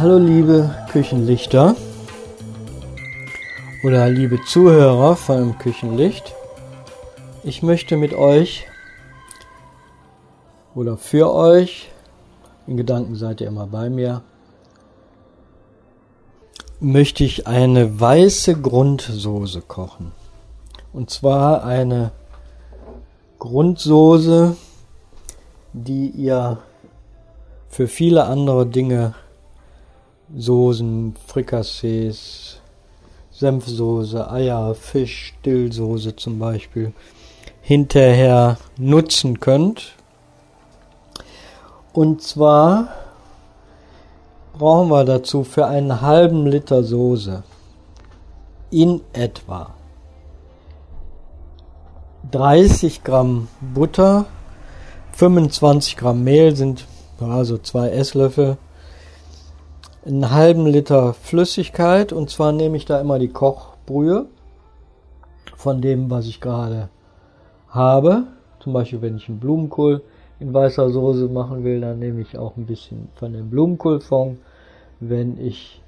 Hallo liebe Küchenlichter oder liebe Zuhörer vom Küchenlicht. Ich möchte mit euch oder für euch, in Gedanken seid ihr immer bei mir, möchte ich eine weiße Grundsoße kochen. Und zwar eine Grundsoße, die ihr für viele andere Dinge Soßen, Frikassees, Senfsoße, Eier, Fisch, Dillsoße zum Beispiel hinterher nutzen könnt. Und zwar brauchen wir dazu für einen halben Liter Soße in etwa 30 Gramm Butter, 25 Gramm Mehl sind also zwei Esslöffel, einen halben Liter Flüssigkeit und zwar nehme ich da immer die Kochbrühe von dem, was ich gerade habe. Zum Beispiel, wenn ich einen Blumenkohl in weißer Soße machen will, dann nehme ich auch ein bisschen von dem Blumenkohlfond. Wenn ich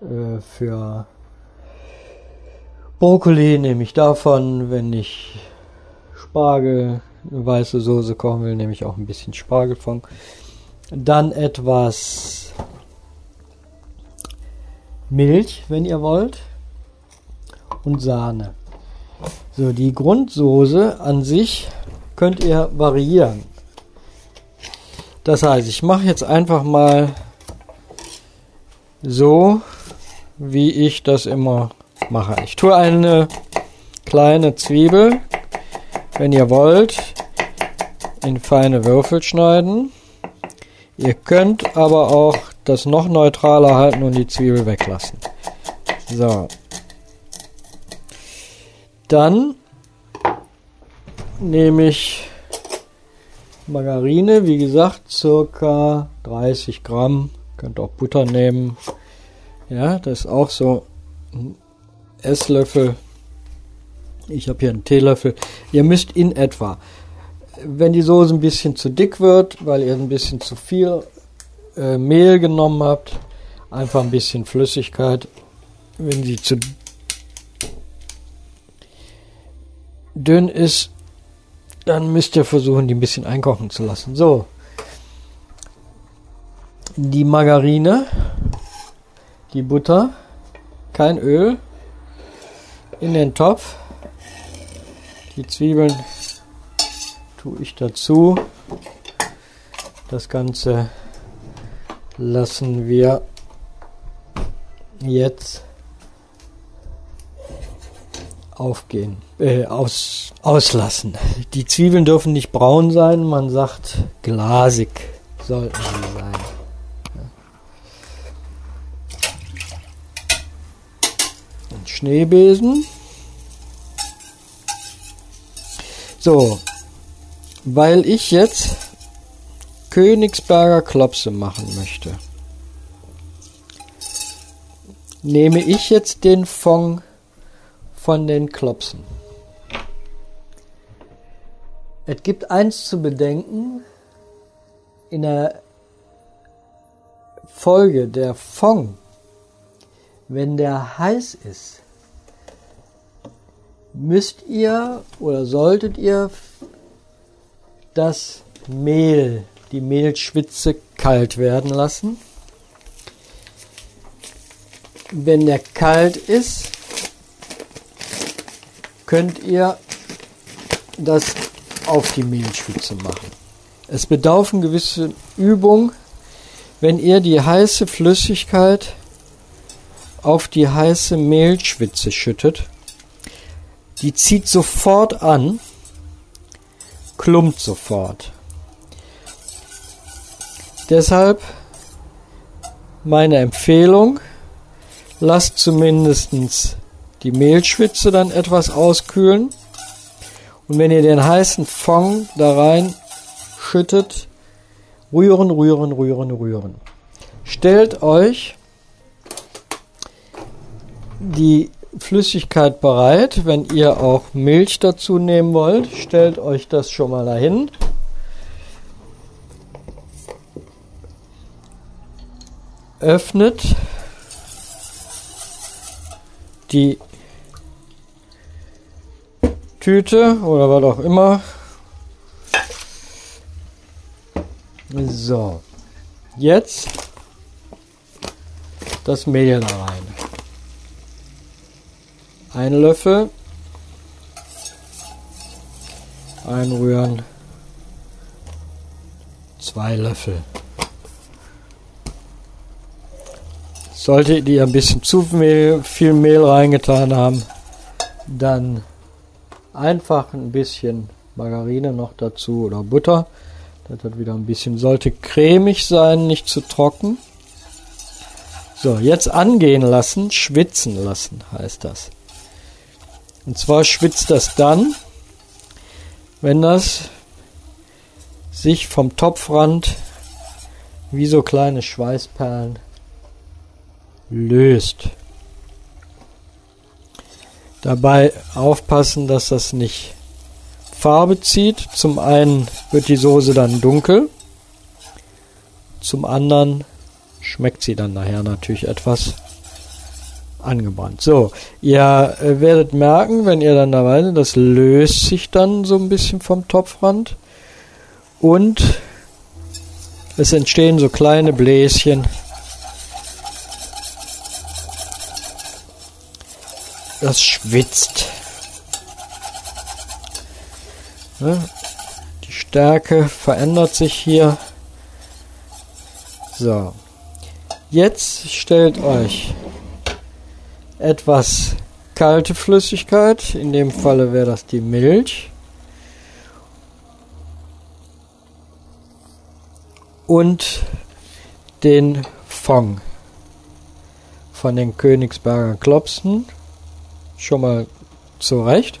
äh, für Brokkoli nehme ich davon. Wenn ich Spargel, eine weiße Soße kochen will, nehme ich auch ein bisschen Spargelfond. Dann etwas Milch, wenn ihr wollt, und Sahne. So, die Grundsoße an sich könnt ihr variieren. Das heißt, ich mache jetzt einfach mal so, wie ich das immer mache. Ich tue eine kleine Zwiebel, wenn ihr wollt, in feine Würfel schneiden. Ihr könnt aber auch das noch neutraler halten und die Zwiebel weglassen. So. Dann nehme ich Margarine, wie gesagt, circa 30 Gramm. Könnt auch Butter nehmen. Ja, das ist auch so ein Esslöffel. Ich habe hier einen Teelöffel. Ihr müsst in etwa, wenn die Soße ein bisschen zu dick wird, weil ihr ein bisschen zu viel äh, Mehl genommen habt, einfach ein bisschen Flüssigkeit. Wenn sie zu dünn ist, dann müsst ihr versuchen, die ein bisschen einkochen zu lassen. So. Die Margarine, die Butter, kein Öl, in den Topf. Die Zwiebeln tue ich dazu. Das Ganze lassen wir jetzt aufgehen, äh, aus, auslassen. Die Zwiebeln dürfen nicht braun sein, man sagt glasig sollten sie sein. Ein Schneebesen. So, weil ich jetzt Königsberger Klopse machen möchte, nehme ich jetzt den Fond von den Klopsen. Es gibt eins zu bedenken, in der Folge der Fond, wenn der heiß ist, müsst ihr oder solltet ihr das Mehl, die Mehlschwitze kalt werden lassen. Wenn der kalt ist, könnt ihr das auf die Mehlschwitze machen. Es bedarf eine gewisse Übung, wenn ihr die heiße Flüssigkeit auf die heiße Mehlschwitze schüttet. Die zieht sofort an, klumpt sofort. Deshalb meine Empfehlung, lasst zumindestens die Mehlschwitze dann etwas auskühlen. Und wenn ihr den heißen Fond da rein schüttet, rühren, rühren, rühren, rühren. Stellt euch die Flüssigkeit bereit. Wenn ihr auch Milch dazu nehmen wollt, stellt euch das schon mal dahin. Öffnet die Tüte oder was auch immer. So, jetzt das Mehl da rein. Ein Löffel. Einrühren. Zwei Löffel. Solltet ihr ein bisschen zu Mehl, viel Mehl reingetan haben, dann einfach ein bisschen Margarine noch dazu oder Butter. Das hat wieder ein bisschen, sollte cremig sein, nicht zu trocken. So, jetzt angehen lassen, schwitzen lassen heißt das. Und zwar schwitzt das dann, wenn das sich vom Topfrand wie so kleine Schweißperlen löst. Dabei aufpassen, dass das nicht Farbe zieht. Zum einen wird die Soße dann dunkel, zum anderen schmeckt sie dann nachher natürlich etwas angebrannt. So, ihr äh, werdet merken, wenn ihr dann dabei seid, das löst sich dann so ein bisschen vom Topfrand und es entstehen so kleine Bläschen das schwitzt. Die Stärke verändert sich hier. So. Jetzt stellt euch etwas kalte Flüssigkeit, in dem Falle wäre das die Milch, und den Fong von den Königsberger Klopsen schon mal zurecht.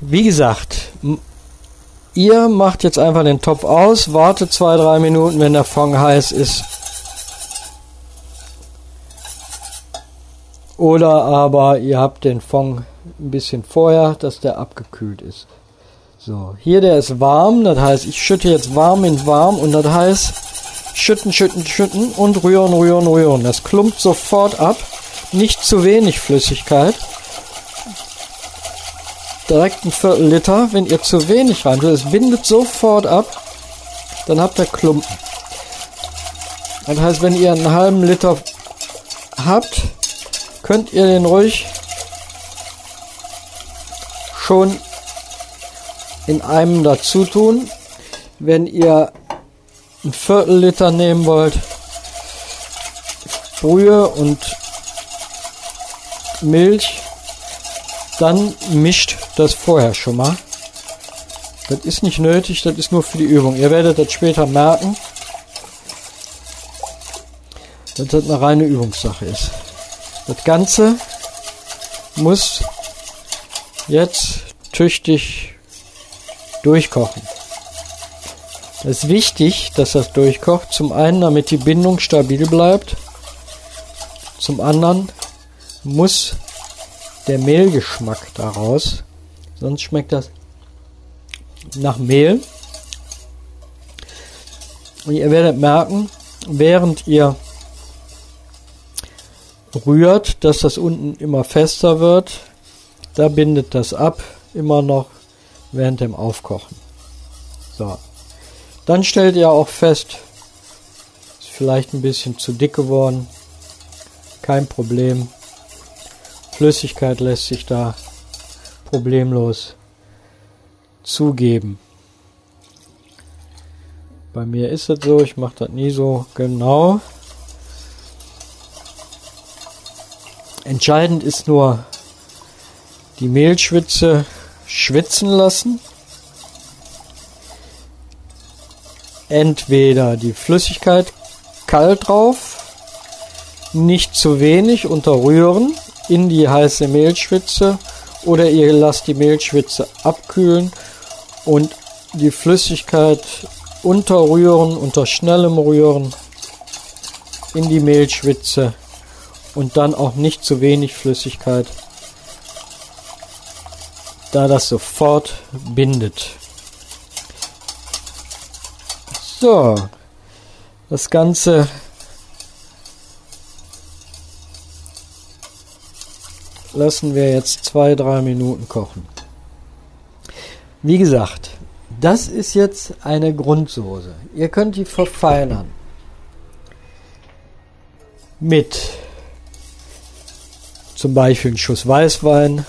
Wie gesagt, ihr macht jetzt einfach den Topf aus, wartet zwei, drei Minuten, wenn der Fond heiß ist. Oder aber ihr habt den Fond ein bisschen vorher, dass der abgekühlt ist. So, hier der ist warm, das heißt, ich schütte jetzt warm in warm und das heißt, schütten, schütten, schütten und rühren, rühren, rühren. Das klumpt sofort ab nicht zu wenig Flüssigkeit. Direkt ein Viertel Liter. Wenn ihr zu wenig rein tut, es bindet sofort ab, dann habt ihr Klumpen. Das heißt, wenn ihr einen halben Liter habt, könnt ihr den ruhig schon in einem dazu tun. Wenn ihr ein Viertel Liter nehmen wollt, Brühe und Milch, dann mischt das vorher schon mal. Das ist nicht nötig, das ist nur für die Übung. Ihr werdet das später merken, dass das eine reine Übungssache ist. Das Ganze muss jetzt tüchtig durchkochen. Es ist wichtig, dass das durchkocht. Zum einen, damit die Bindung stabil bleibt. Zum anderen, muss der Mehlgeschmack daraus. Sonst schmeckt das nach Mehl. Und ihr werdet merken, während ihr rührt, dass das unten immer fester wird. Da bindet das ab, immer noch während dem Aufkochen. So. Dann stellt ihr auch fest, ist vielleicht ein bisschen zu dick geworden. Kein Problem. Flüssigkeit lässt sich da problemlos zugeben. Bei mir ist es so, ich mache das nie so genau. Entscheidend ist nur die Mehlschwitze schwitzen lassen. Entweder die Flüssigkeit kalt drauf, nicht zu wenig unterrühren in die heiße Mehlschwitze oder ihr lasst die Mehlschwitze abkühlen und die Flüssigkeit unterrühren, unter schnellem Rühren in die Mehlschwitze und dann auch nicht zu wenig Flüssigkeit, da das sofort bindet. So, Das Ganze lassen wir jetzt zwei, drei Minuten kochen. Wie gesagt, das ist jetzt eine Grundsoße. Ihr könnt die verfeinern mit zum Beispiel einen Schuss Weißwein.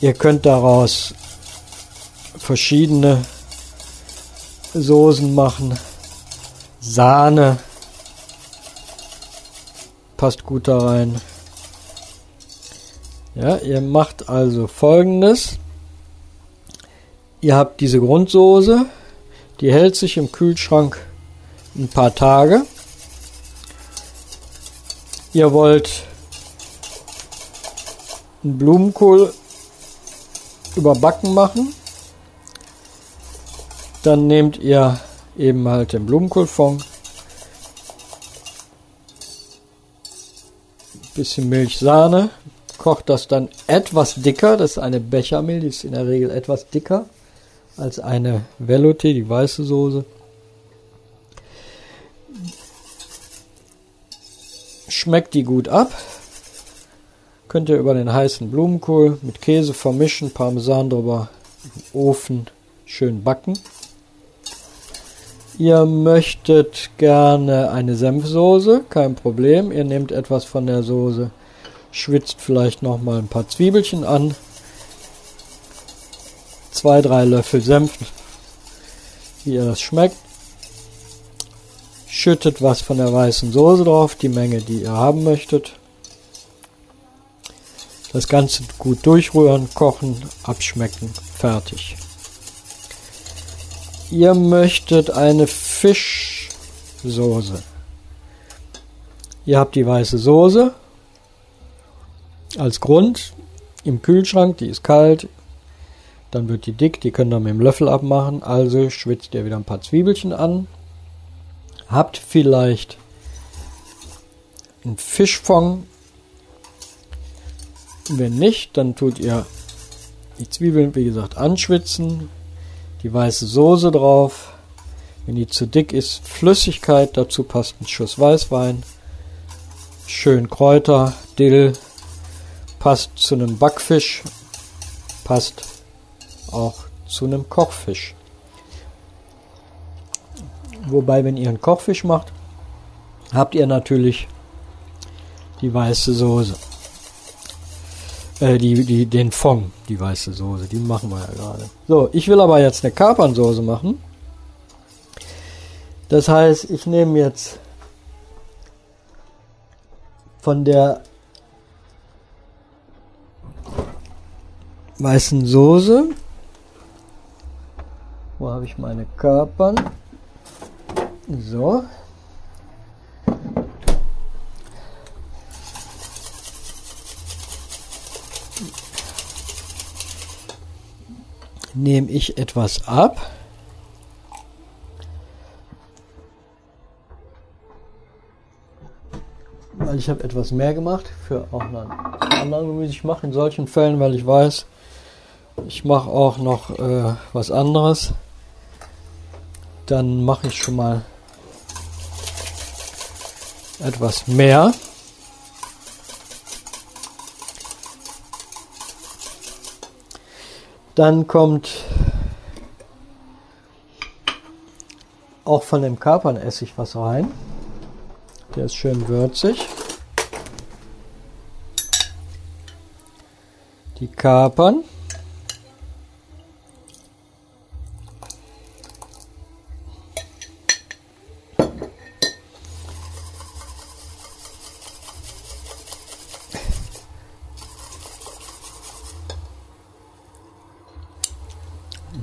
Ihr könnt daraus verschiedene Soßen machen. Sahne passt gut da rein. Ja, ihr macht also folgendes. Ihr habt diese Grundsoße, die hält sich im Kühlschrank ein paar Tage. Ihr wollt einen Blumenkohl überbacken machen. Dann nehmt ihr eben halt den Blumenkohlfond, bisschen Milch, Sahne, kocht das dann etwas dicker. Das ist eine Bechermehl, die ist in der Regel etwas dicker als eine Velouté, die weiße Soße. Schmeckt die gut ab. Könnt ihr über den heißen Blumenkohl mit Käse vermischen, Parmesan drüber, im Ofen schön backen. Ihr möchtet gerne eine Senfsoße, kein Problem. Ihr nehmt etwas von der Soße, schwitzt vielleicht noch mal ein paar Zwiebelchen an, zwei, drei Löffel Senf, wie ihr das schmeckt. Schüttet was von der weißen Soße drauf, die Menge, die ihr haben möchtet. Das Ganze gut durchrühren, kochen, abschmecken, fertig. Ihr möchtet eine Fischsoße. Ihr habt die weiße Soße als Grund im Kühlschrank, die ist kalt, dann wird die dick, die könnt ihr mit dem Löffel abmachen, also schwitzt ihr wieder ein paar Zwiebelchen an, habt vielleicht einen Fischfond, wenn nicht, dann tut ihr die Zwiebeln, wie gesagt, anschwitzen, die weiße Soße drauf. Wenn die zu dick ist, Flüssigkeit, dazu passt ein Schuss Weißwein, schön Kräuter, Dill, passt zu einem Backfisch, passt auch zu einem Kochfisch. Wobei, wenn ihr einen Kochfisch macht, habt ihr natürlich die weiße Soße. Äh, die, die, den Fond, die weiße Soße, die machen wir ja gerade. So, ich will aber jetzt eine Kapernsoße machen. Das heißt, ich nehme jetzt von der weißen Soße. Wo habe ich meine Kapern? So. Nehme ich etwas ab. Weil ich habe etwas mehr gemacht für auch einen anderen Gemüse. Ich mache in solchen Fällen, weil ich weiß, ich mache auch noch äh, was anderes. Dann mache ich schon mal etwas mehr. Dann kommt auch von dem Kapernessig was rein. Der ist schön würzig. Die Kapern.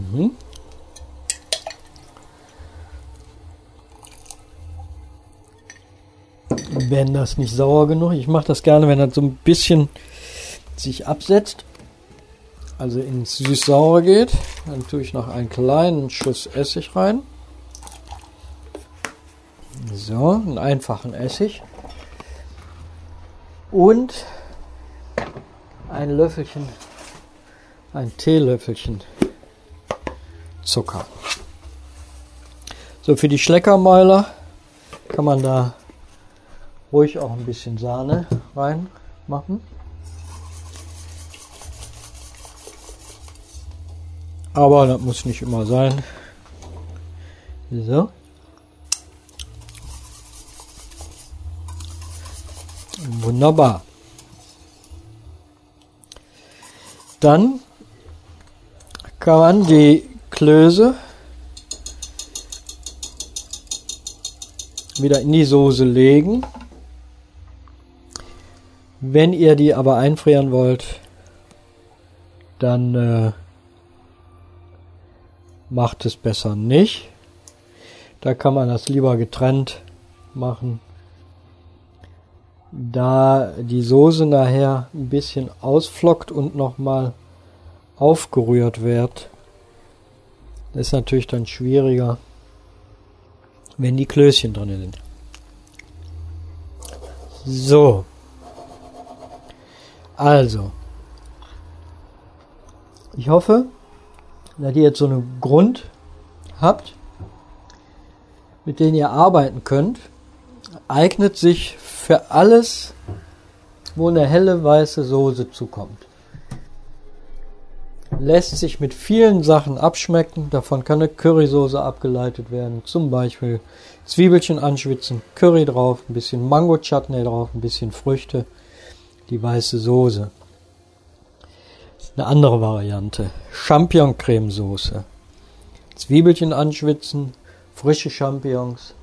Mhm. Wenn das nicht sauer genug, ich mache das gerne, wenn das so ein bisschen sich absetzt, also ins süß-saure geht, dann tue ich noch einen kleinen Schuss Essig rein. So, einen einfachen Essig. Und ein Löffelchen, ein Teelöffelchen Zucker. So, für die Schleckermäuler kann man da ruhig auch ein bisschen Sahne reinmachen. Aber das muss nicht immer sein. So. Wunderbar. Dann kann man die Klöße wieder in die Soße legen. Wenn ihr die aber einfrieren wollt, dann äh, macht es besser nicht. Da kann man das lieber getrennt machen. Da die Soße nachher ein bisschen ausflockt und nochmal aufgerührt wird, ist natürlich dann schwieriger, wenn die Klößchen drin sind. So. Also. Ich hoffe, dass ihr jetzt so einen Grund habt, mit dem ihr arbeiten könnt. Eignet sich für alles, wo eine helle weiße Soße zukommt. Lässt sich mit vielen Sachen abschmecken. Davon kann eine Currysoße abgeleitet werden. Zum Beispiel Zwiebelchen anschwitzen, Curry drauf, ein bisschen Mango-Chutney drauf, ein bisschen Früchte, die weiße Soße. Eine andere Variante. Champignon-Cremesoße. Zwiebelchen anschwitzen, frische Champignons,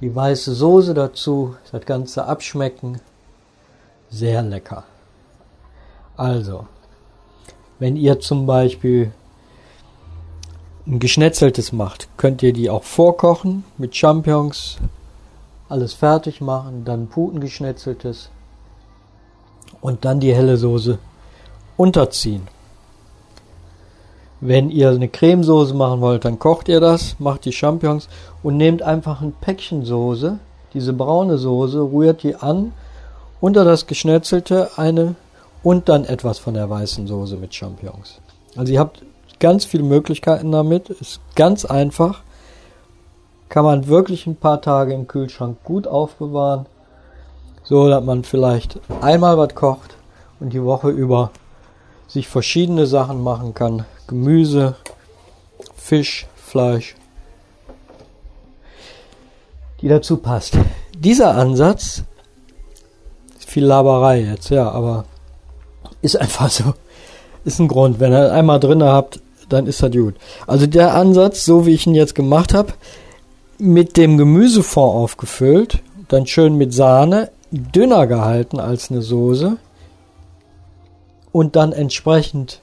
die weiße Soße dazu, das Ganze abschmecken. Sehr lecker. Also, wenn ihr zum Beispiel ein geschnetzeltes macht, könnt ihr die auch vorkochen mit Champignons, alles fertig machen, dann Putengeschnetzeltes und dann die helle Soße unterziehen. Wenn ihr eine Cremesoße machen wollt, dann kocht ihr das, macht die Champignons und nehmt einfach ein Päckchen Soße, diese braune Soße, rührt die an, unter das geschnetzelte eine und dann etwas von der weißen Soße mit Champignons. Also ihr habt ganz viele Möglichkeiten damit, ist ganz einfach, kann man wirklich ein paar Tage im Kühlschrank gut aufbewahren, so dass man vielleicht einmal was kocht und die Woche über sich verschiedene Sachen machen kann. Gemüse, Fisch, Fleisch, die dazu passt. Dieser Ansatz, viel Laberei jetzt, ja, aber ist einfach so, ist ein Grund. Wenn ihr einmal drin habt, dann ist das gut. Also der Ansatz, so wie ich ihn jetzt gemacht habe, mit dem Gemüsefond aufgefüllt, dann schön mit Sahne, dünner gehalten als eine Soße, und dann entsprechend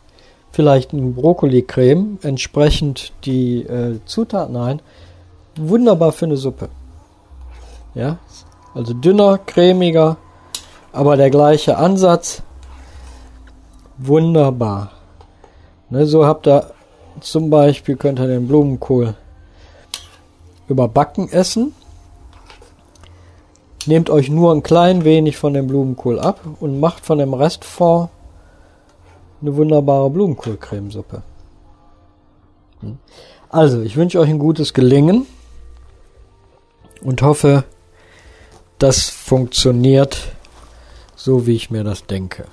vielleicht ein Brokkoli-Creme, entsprechend die äh, Zutaten ein. Wunderbar für eine Suppe. Ja, also dünner, cremiger, aber der gleiche Ansatz. Wunderbar. Ne, so habt ihr zum Beispiel, könnt ihr den Blumenkohl überbacken essen. Nehmt euch nur ein klein wenig von dem Blumenkohl ab und macht von dem Restfond eine wunderbare Blumenkohlcremesuppe. Hm. Also, ich wünsche euch ein gutes Gelingen und hoffe, das funktioniert so, wie ich mir das denke.